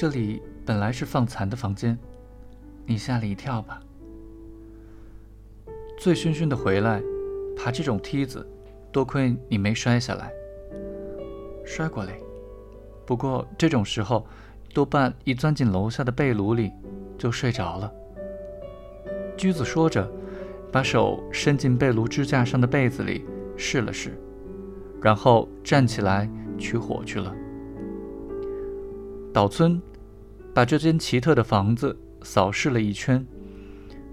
这里本来是放蚕的房间，你吓了一跳吧？醉醺醺的回来，爬这种梯子，多亏你没摔下来。摔过嘞，不过这种时候，多半一钻进楼下的被炉里，就睡着了。驹子说着，把手伸进被炉支架上的被子里试了试，然后站起来取火去了。岛村把这间奇特的房子扫视了一圈，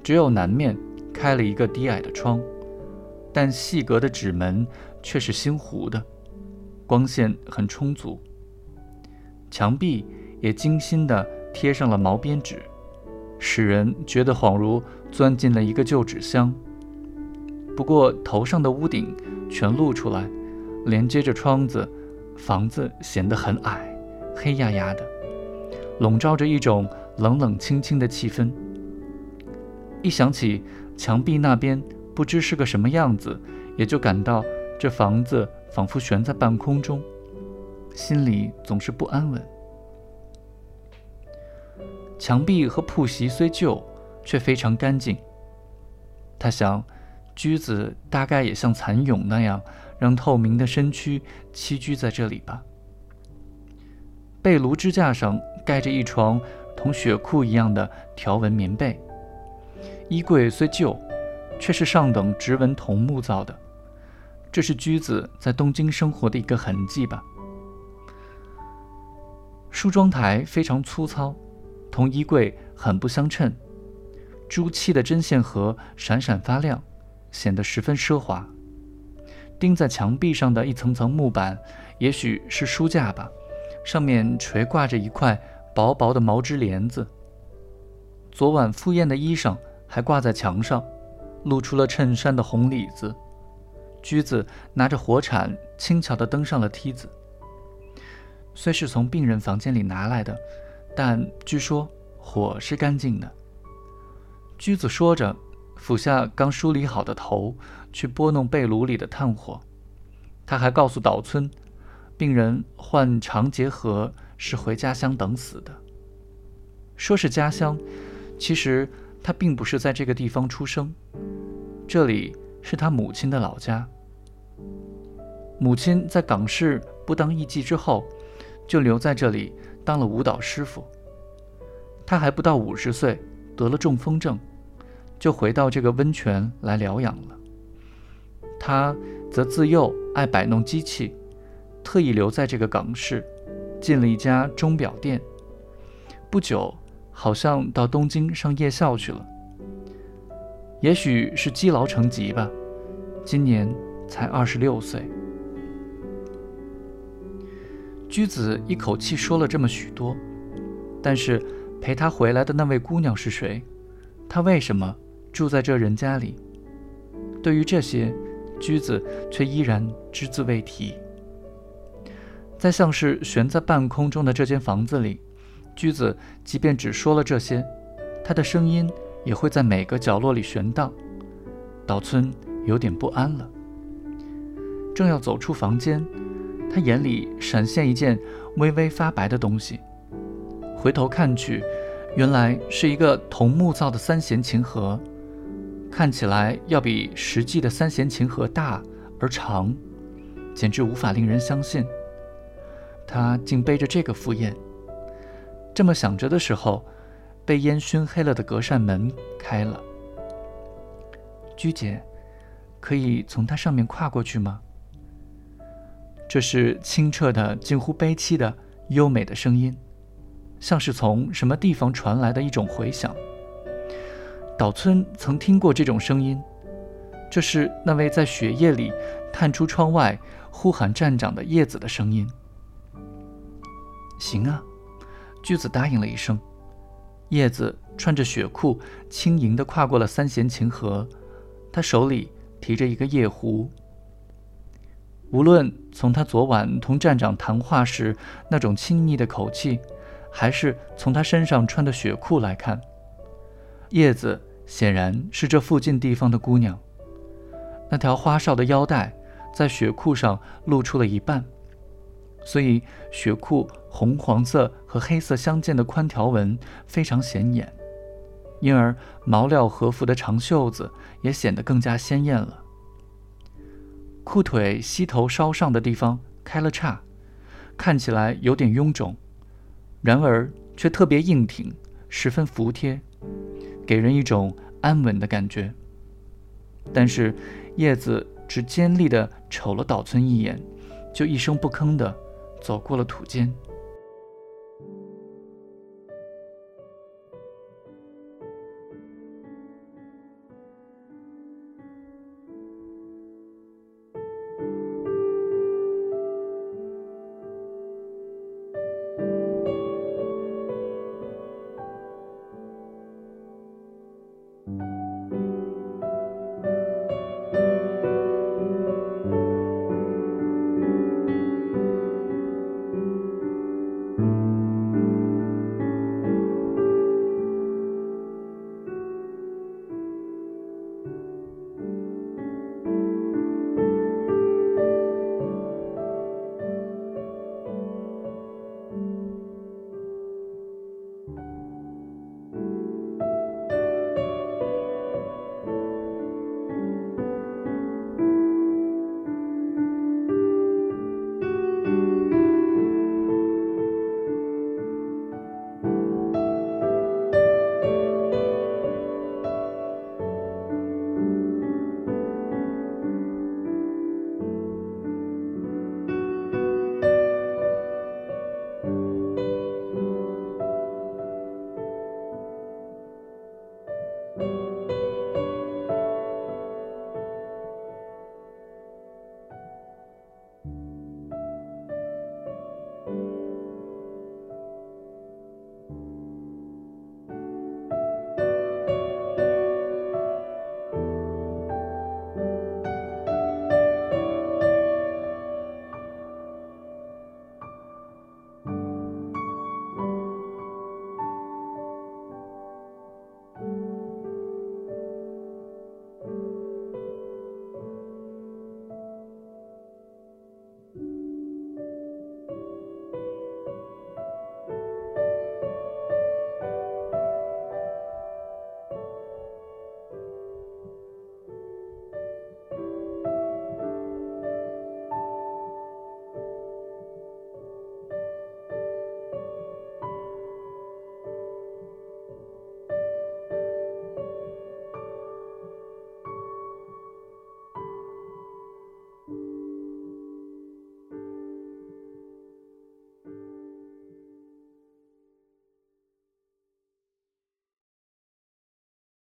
只有南面开了一个低矮的窗，但细格的纸门却是新糊的，光线很充足。墙壁也精心地贴上了毛边纸，使人觉得恍如钻进了一个旧纸箱。不过头上的屋顶全露出来，连接着窗子，房子显得很矮。黑压压的，笼罩着一种冷冷清清的气氛。一想起墙壁那边不知是个什么样子，也就感到这房子仿佛悬在半空中，心里总是不安稳。墙壁和铺席虽旧，却非常干净。他想，驹子大概也像蚕蛹那样，让透明的身躯栖居在这里吧。被炉支架上盖着一床同雪裤一样的条纹棉被，衣柜虽旧，却是上等直纹桐木造的，这是驹子在东京生活的一个痕迹吧。梳妆台非常粗糙，同衣柜很不相称，朱漆的针线盒闪闪发亮，显得十分奢华。钉在墙壁上的一层层木板，也许是书架吧。上面垂挂着一块薄薄的毛织帘子。昨晚赴宴的衣裳还挂在墙上，露出了衬衫的红里子。驹子拿着火铲，轻巧地登上了梯子。虽是从病人房间里拿来的，但据说火是干净的。驹子说着，俯下刚梳理好的头，去拨弄被炉里的炭火。他还告诉岛村。病人患肠结核，是回家乡等死的。说是家乡，其实他并不是在这个地方出生，这里是他母亲的老家。母亲在港市不当艺妓之后，就留在这里当了舞蹈师傅。他还不到五十岁，得了中风症，就回到这个温泉来疗养了。他则自幼爱摆弄机器。特意留在这个港市，进了一家钟表店。不久，好像到东京上夜校去了。也许是积劳成疾吧，今年才二十六岁。居子一口气说了这么许多，但是陪他回来的那位姑娘是谁？她为什么住在这人家里？对于这些，居子却依然只字未提。在像是悬在半空中的这间房子里，驹子即便只说了这些，他的声音也会在每个角落里悬荡。岛村有点不安了，正要走出房间，他眼里闪现一件微微发白的东西，回头看去，原来是一个桐木造的三弦琴盒，看起来要比实际的三弦琴盒大而长，简直无法令人相信。他竟背着这个赴宴。这么想着的时候，被烟熏黑了的隔扇门开了。居姐，可以从它上面跨过去吗？这是清澈的、近乎悲凄的、优美的声音，像是从什么地方传来的一种回响。岛村曾听过这种声音，这是那位在雪夜里探出窗外呼喊站长的叶子的声音。行啊，驹子答应了一声。叶子穿着雪裤，轻盈地跨过了三弦琴盒，他手里提着一个夜壶。无论从他昨晚同站长谈话时那种亲昵的口气，还是从他身上穿的雪裤来看，叶子显然是这附近地方的姑娘。那条花哨的腰带在雪裤上露出了一半。所以血裤红黄色和黑色相间的宽条纹非常显眼，因而毛料和服的长袖子也显得更加鲜艳了。裤腿膝头稍上的地方开了叉，看起来有点臃肿，然而却特别硬挺，十分服帖，给人一种安稳的感觉。但是叶子只尖利地瞅了岛村一眼，就一声不吭地走过了土间。